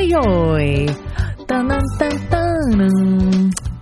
Oi, oi. Tanam, tan, tanam. Tan,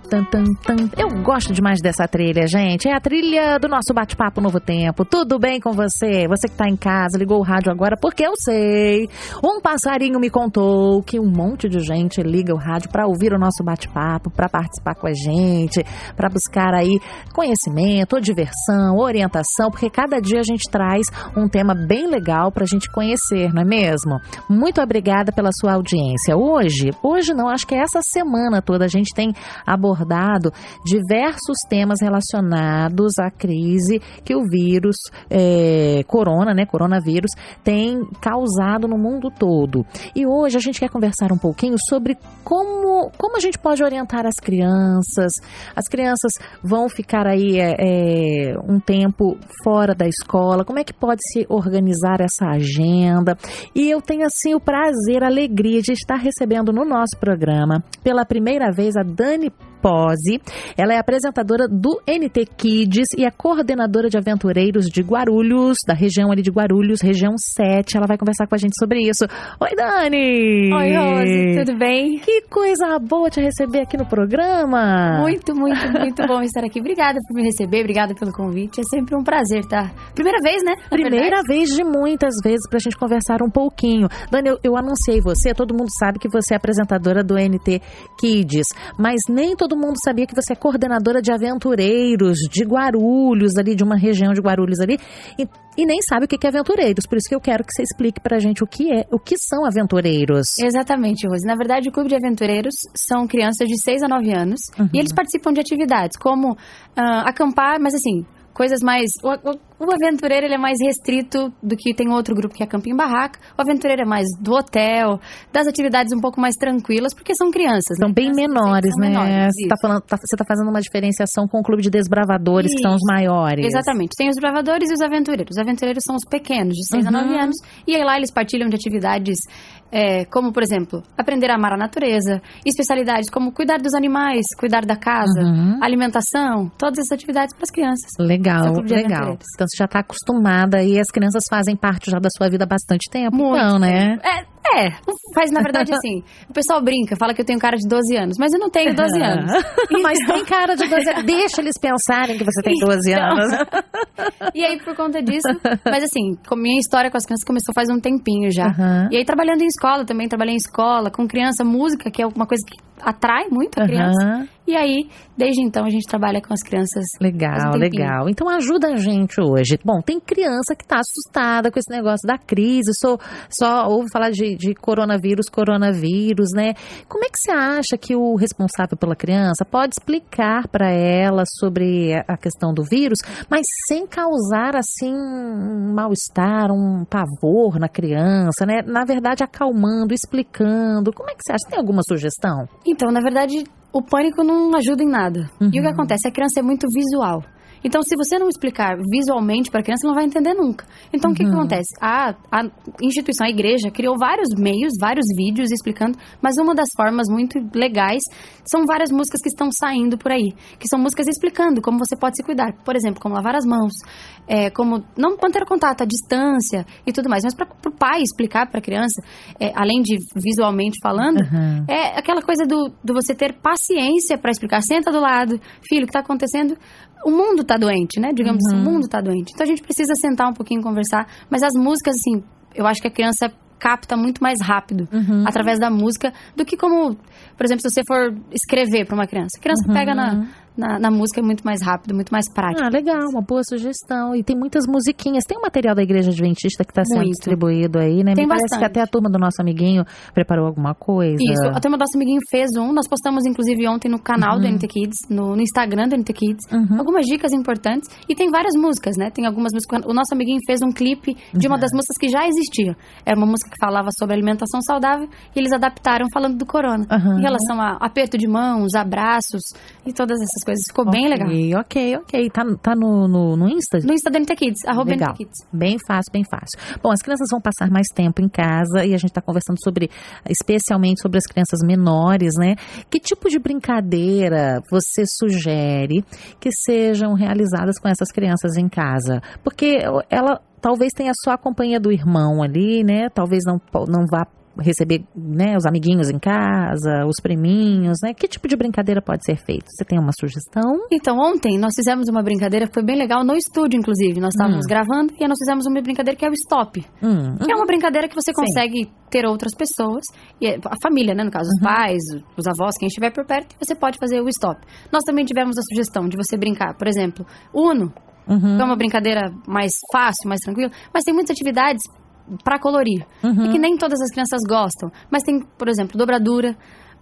tan, tan. Eu gosto demais dessa trilha, gente. É a trilha do nosso bate-papo Novo Tempo. Tudo bem com você? Você que tá em casa, ligou o rádio agora, porque eu sei. Um passarinho me contou que um monte de gente liga o rádio para ouvir o nosso bate-papo, para participar com a gente, para buscar aí conhecimento, diversão, orientação, porque cada dia a gente traz um tema bem legal pra gente conhecer, não é mesmo? Muito obrigada pela sua audiência. Hoje, hoje não, acho que é essa semana toda a gente tem abordado abordado diversos temas relacionados à crise que o vírus é, corona, né, coronavírus, tem causado no mundo todo. E hoje a gente quer conversar um pouquinho sobre como, como a gente pode orientar as crianças. As crianças vão ficar aí é, é, um tempo fora da escola. Como é que pode se organizar essa agenda? E eu tenho assim o prazer, a alegria de estar recebendo no nosso programa pela primeira vez a Dani Pose. Ela é apresentadora do NT Kids e é coordenadora de aventureiros de Guarulhos, da região ali de Guarulhos, região 7. Ela vai conversar com a gente sobre isso. Oi, Dani! Oi, Rose, tudo bem? Que coisa boa te receber aqui no programa! Muito, muito, muito bom estar aqui. Obrigada por me receber, obrigada pelo convite. É sempre um prazer, tá? Primeira vez, né? Na Primeira verdade. vez de muitas vezes pra gente conversar um pouquinho. Dani, eu, eu anunciei você, todo mundo sabe que você é apresentadora do NT Kids, mas nem todo todo mundo sabia que você é coordenadora de aventureiros de Guarulhos, ali, de uma região de Guarulhos ali, e, e nem sabe o que é aventureiros. Por isso que eu quero que você explique pra gente o que é, o que são aventureiros. Exatamente, Rose. Na verdade, o Clube de Aventureiros são crianças de 6 a 9 anos uhum. e eles participam de atividades como uh, acampar, mas assim, coisas mais. O, o, o, aventureiro ele é mais restrito do que tem outro grupo que é camping barraca. O aventureiro é mais do hotel, das atividades um pouco mais tranquilas, porque são crianças. São né? bem menores, são né? Menores, você, está falando, tá, você tá fazendo uma diferenciação com o clube de desbravadores, isso. que são os maiores. Exatamente. Tem os desbravadores e os aventureiros. Os aventureiros são os pequenos, de 6 uhum. a 9 anos. E aí lá eles partilham de atividades é, como, por exemplo, aprender a amar a natureza, especialidades como cuidar dos animais, cuidar da casa, uhum. alimentação, todas essas atividades para as crianças. Legal, legal. Então já está acostumada e as crianças fazem parte já da sua vida há bastante tempo, Muito, então, né? É, é, faz na verdade assim. O pessoal brinca, fala que eu tenho cara de 12 anos, mas eu não tenho 12 anos. mas tem cara de 12 anos. Deixa eles pensarem que você tem 12 então, anos. e aí, por conta disso, mas assim, com minha história com as crianças começou faz um tempinho já. Uhum. E aí, trabalhando em escola também, trabalhei em escola, com criança, música, que é uma coisa que atrai muito a criança. Uhum. E aí, desde então, a gente trabalha com as crianças. Legal, um legal. Então ajuda a gente hoje. Bom, tem criança que está assustada com esse negócio da crise, só, só ouve falar de, de coronavírus, coronavírus, né? Como é que você acha que o responsável pela criança pode explicar para ela sobre a questão do vírus, mas sem causar assim um mal-estar, um pavor na criança, né? Na verdade, acalmando, explicando. Como é que você acha? Tem alguma sugestão? Então, na verdade, o pânico não ajuda em nada. Uhum. E o que uhum. acontece? A criança é muito visual. Então, se você não explicar visualmente para a criança, ela não vai entender nunca. Então, uhum. o que, que, uhum. acontece? A, a instituição, a igreja, criou vários meios, vários vídeos explicando, mas uma das formas muito legais são várias músicas que estão saindo por aí, que são músicas explicando como você pode se cuidar. Por exemplo, como lavar as mãos, é, como não manter contato, a distância e tudo mais. Mas para o pai explicar para a criança, é, além de visualmente falando, uhum. é aquela coisa do, do você ter paciência para explicar. Senta do lado, filho, o que está acontecendo? O mundo tá doente, né? Digamos uhum. assim, o uhum. mundo tá doente. Então a gente precisa sentar um pouquinho e conversar. Mas as músicas, assim, eu acho que a criança capta muito mais rápido uhum. através da música do que como, por exemplo, se você for escrever para uma criança. A criança uhum. pega na, na, na, música é muito mais rápido, muito mais prático. Ah, legal, uma boa sugestão. E tem muitas musiquinhas. Tem um material da Igreja Adventista que está sendo muito. distribuído aí, né? Tem Me bastante. parece que até a turma do nosso amiguinho preparou alguma coisa. Isso, a turma do nosso amiguinho fez um. Nós postamos, inclusive, ontem no canal uhum. do NT Kids, no, no, Instagram do NT Kids, uhum. algumas dicas importantes. E tem várias músicas, né? Tem algumas músicas. O nosso amiguinho fez um clipe de uma uhum. das músicas que já existia. Era uma música que falava sobre alimentação saudável e eles adaptaram falando do corona. Em relação a aperto de mãos, abraços e todas essas coisas. Ficou okay. bem legal. Ok, ok. Tá, tá no, no, no Insta? No Insta da NT Kids, arroba Legal. Kids. Bem fácil, bem fácil. Bom, as crianças vão passar mais tempo em casa e a gente tá conversando sobre, especialmente sobre as crianças menores, né? Que tipo de brincadeira você sugere que sejam realizadas com essas crianças em casa? Porque ela talvez tenha só a companhia do irmão ali, né? Talvez não, não vá receber né, os amiguinhos em casa, os priminhos, né? Que tipo de brincadeira pode ser feita? Você tem uma sugestão? Então, ontem nós fizemos uma brincadeira que foi bem legal no estúdio, inclusive. Nós estávamos Hum. gravando e nós fizemos uma brincadeira que é o stop. Hum, Que é uma brincadeira que você Sim. consegue ter outras pessoas, e é a família, né? No caso, Uhum. os pais, os avós, quem estiver por perto, você pode fazer o stop. Nós também tivemos a sugestão de você brincar, por exemplo, Uno, uhum, é uma brincadeira mais fácil, mais tranquila, mas tem muitas atividades para colorir. uhum. E que nem todas as crianças gostam. Mas tem, por exemplo, dobradura.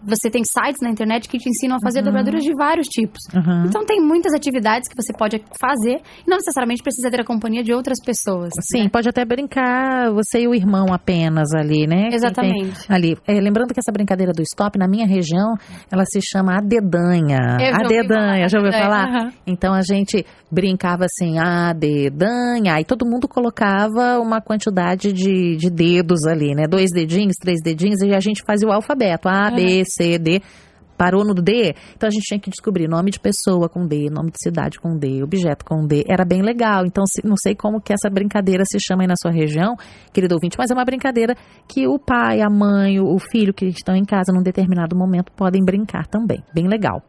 Você tem sites na internet que te ensinam a fazer dobraduras de vários tipos. Uhum. Então tem muitas atividades que você pode fazer e não necessariamente precisa ter a companhia de outras pessoas. Sim, né? pode até brincar você e o irmão apenas ali, né? Exatamente. Ali. É, lembrando que essa brincadeira do stop, na minha região, ela se chama a dedanha. Eu a dedanha, já ouviu falar? aham. Então a gente brincava assim, a dedanha, aí todo mundo colocava uma quantidade de, de dedos ali, né? Dois dedinhos, três dedinhos, e a gente fazia o alfabeto. A, B, C, D. Parou no D, então a gente tinha que descobrir nome de pessoa com D, nome de cidade com D, objeto com D. Era bem legal. Então, não sei como que essa brincadeira se chama aí na sua região, querido ouvinte, mas é uma brincadeira que o pai, a mãe, o filho que estão em casa num determinado momento podem brincar também. Bem legal.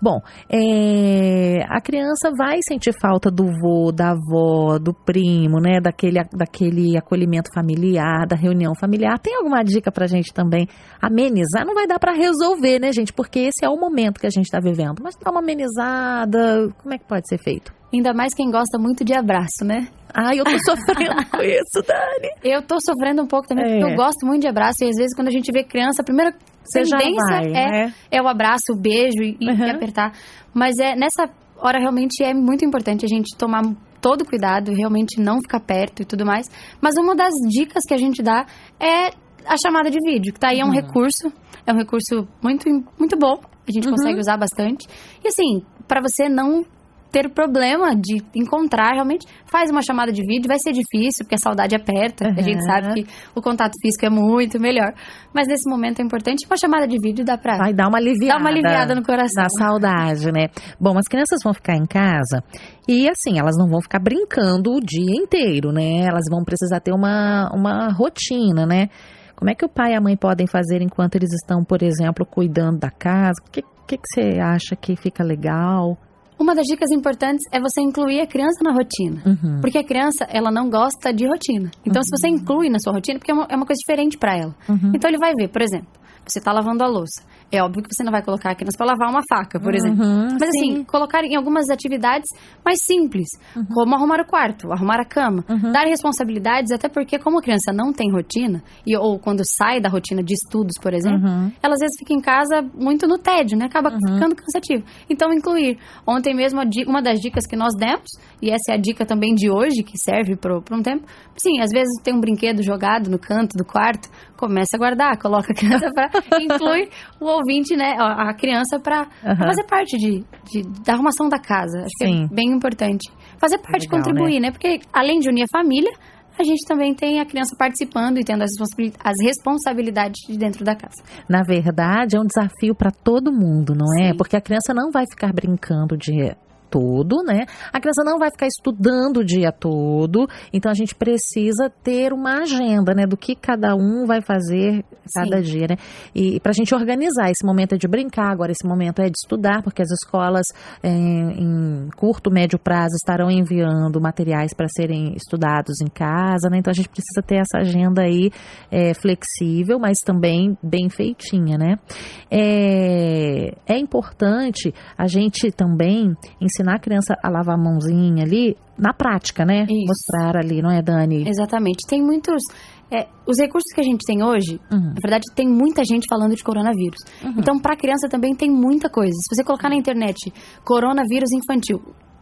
Bom, é, a criança vai sentir falta do vô, da avó, do primo, né? Daquele, daquele acolhimento familiar, da reunião familiar. Tem alguma dica pra gente também amenizar? Não vai dar pra resolver, né, gente? Porque esse é o momento que a gente tá vivendo. Mas dá uma amenizada, como é que pode ser feito? Ainda mais quem gosta muito de abraço, né? Ai, eu tô sofrendo com isso, Dani. Eu tô sofrendo um pouco também, É. porque eu gosto muito de abraço. E às vezes, quando a gente vê criança, a primeira Você tendência vai, é, né? é o abraço, o beijo e, e Uhum. apertar. Mas é nessa hora realmente é muito importante a gente tomar todo cuidado, realmente não ficar perto e tudo mais. Mas uma das dicas que a gente dá é a chamada de vídeo, que tá aí é um Uhum. recurso, é um recurso muito, muito bom, a gente Uhum. consegue usar bastante. E assim, para você não ter problema de encontrar, realmente faz uma chamada de vídeo, vai ser difícil, porque a saudade aperta, a gente Uhum. sabe que o contato físico é muito melhor. Mas nesse momento é importante, uma chamada de vídeo dá pra Vai dar uma aliviada. dar uma aliviada no coração. Da saudade, né? Bom, as crianças vão ficar em casa e assim, elas não vão ficar brincando o dia inteiro, né? Elas vão precisar ter uma, uma rotina, né? Como é que o pai e a mãe podem fazer enquanto eles estão, por exemplo, cuidando da casa? O que, que, que você acha que fica legal? Uma das dicas importantes é você incluir a criança na rotina. Uhum. Porque a criança, ela não gosta de rotina. Então, se você inclui na sua rotina, porque é uma, é uma coisa diferente pra ela. Uhum. Então, ele vai ver, por exemplo, você tá lavando a louça. É óbvio que você não vai colocar a criança pra lavar uma faca, por exemplo. Uhum, Mas sim. assim, colocar em algumas atividades mais simples, como arrumar o quarto, arrumar a cama, Uhum. dar responsabilidades, até porque como a criança não tem rotina, e, ou quando sai da rotina de estudos, por exemplo, Uhum. ela às vezes fica em casa muito no tédio, né? Acaba ficando cansativo. Então, incluir. Ontem mesmo, uma das dicas que nós demos, e essa é a dica também de hoje, que serve para um tempo. Sim, às vezes tem um brinquedo jogado no canto do quarto, começa a guardar, coloca a criança para inclui o ouvinte, né? A criança para Aham. fazer parte de, de- da arrumação da casa. Acho que Sim. é bem importante. Fazer parte, Legal, contribuir, né? Porque além de unir a família, a gente também tem a criança participando e tendo as responsabili- as responsabilidades de dentro da casa. Na verdade, é um desafio para todo mundo, não é? Sim. Porque a criança não vai ficar brincando dia todo, né? A criança não vai ficar estudando o dia todo. Então a gente precisa ter uma agenda, né, do que cada um vai fazer cada dia, né? E para a gente organizar esse momento é de brincar, agora esse momento é de estudar, porque as escolas é, em curto, médio prazo estarão enviando materiais para serem estudados em casa, né? Então a gente precisa ter essa agenda aí é, flexível, mas também bem feitinha, né? É, é importante a gente também ensinar a criança a lavar a mãozinha ali na prática, né? Isso. Mostrar ali, não é, Dani? Exatamente. Tem muitos. é, os recursos que a gente tem hoje, Uhum. na verdade, tem muita gente falando de coronavírus. Então, para criança também tem muita coisa. Se você colocar na internet coronavírus infantil,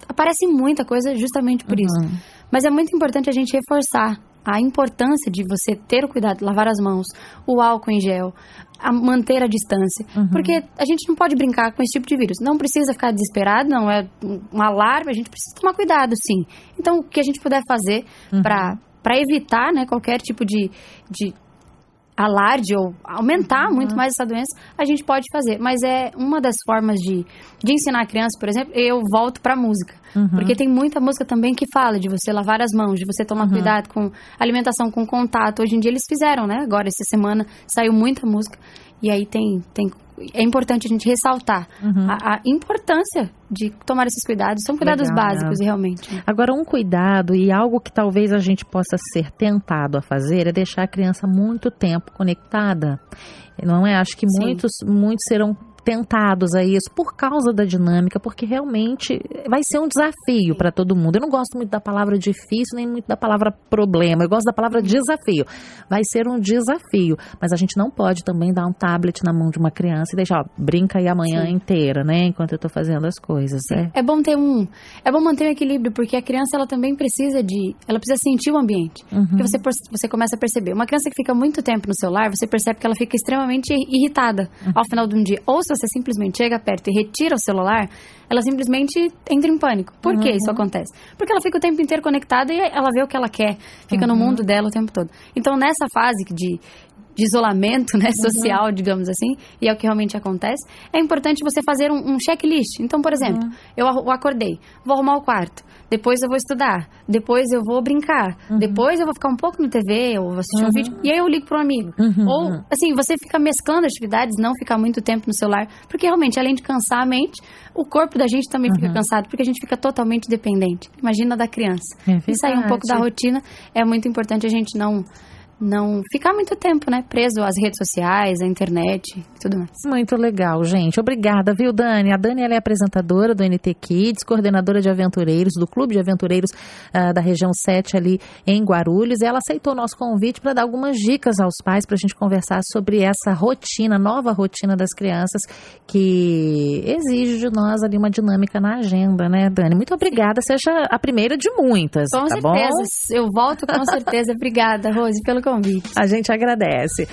aparece muita coisa justamente por isso. Uhum. Mas é muito importante a gente reforçar a importância de você ter o cuidado, lavar as mãos, o álcool em gel, a manter a distância. Uhum. Porque a gente não pode brincar com esse tipo de vírus. Não precisa ficar desesperado, não é um- alarme, a gente precisa tomar cuidado, sim. Então, o que a gente puder fazer Uhum. para para evitar, né, qualquer tipo de, de alarde ou aumentar uhum. muito mais essa doença, a gente pode fazer. Mas é uma das formas de, de ensinar a criança, por exemplo, eu volto para música. Uhum. Porque tem muita música também que fala de você lavar as mãos, de você tomar uhum. cuidado com alimentação, com contato. Hoje em dia eles fizeram, né? Agora, essa semana, saiu muita música. E aí tem, tem é importante a gente ressaltar uhum. a, a, importância de tomar esses cuidados. São cuidados Legal, básicos, né? realmente. Agora, um cuidado e algo que talvez a gente possa ser tentado a fazer é deixar a criança muito tempo conectada. Não é? Acho que muitos, muitos serão tentados a isso por causa da dinâmica, porque realmente vai ser um desafio para todo mundo. Eu não gosto muito da palavra difícil, nem muito da palavra problema. Eu gosto da palavra desafio. Vai ser um desafio, mas a gente não pode também dar um tablet na mão de uma criança e deixar, ó, brinca aí amanhã Sim. inteira, né, enquanto eu tô fazendo as coisas, né? É bom ter um, é bom manter um equilíbrio, porque a criança ela também precisa de, ela precisa sentir o ambiente. Uhum. Porque você você começa a perceber, uma criança que fica muito tempo no celular, você percebe que ela fica extremamente irritada uhum. ao final do dia. Ou se você simplesmente chega perto e retira o celular, ela simplesmente entra em pânico. Por uhum. que isso acontece? Porque ela fica o tempo inteiro conectada e ela vê o que ela quer, fica uhum. no mundo dela o tempo todo. Então, nessa fase de, de isolamento né, uhum. social, uhum. digamos assim, e é o que realmente acontece, é importante você fazer um, um checklist. Então, por exemplo, uhum. eu acordei, vou arrumar o quarto, depois eu vou estudar, depois eu vou brincar, uhum. depois eu vou ficar um pouco no TV ou assistir um uhum. vídeo, e aí eu ligo para um amigo. Uhum. Ou, assim, você fica mesclando atividades, não ficar muito tempo no celular, porque realmente, além de cansar a mente, o corpo da gente também fica cansado, porque a gente fica totalmente dependente. Imagina da criança. É e sair um pouco da rotina é muito importante a gente não não ficar muito tempo, né, preso às redes sociais, à internet e tudo mais. Muito legal, gente. Obrigada, viu, Dani? A Dani é apresentadora do NT Kids, coordenadora de aventureiros do Clube de Aventureiros uh, da região 7 ali em Guarulhos. E ela aceitou o nosso convite para dar algumas dicas aos pais para a gente conversar sobre essa rotina, nova rotina das crianças que exige de nós ali uma dinâmica na agenda, né, Dani? Muito obrigada. Seja a primeira de muitas. Com tá certeza. Bom? Eu volto com certeza. obrigada, Rose, pelo convite. A gente agradece.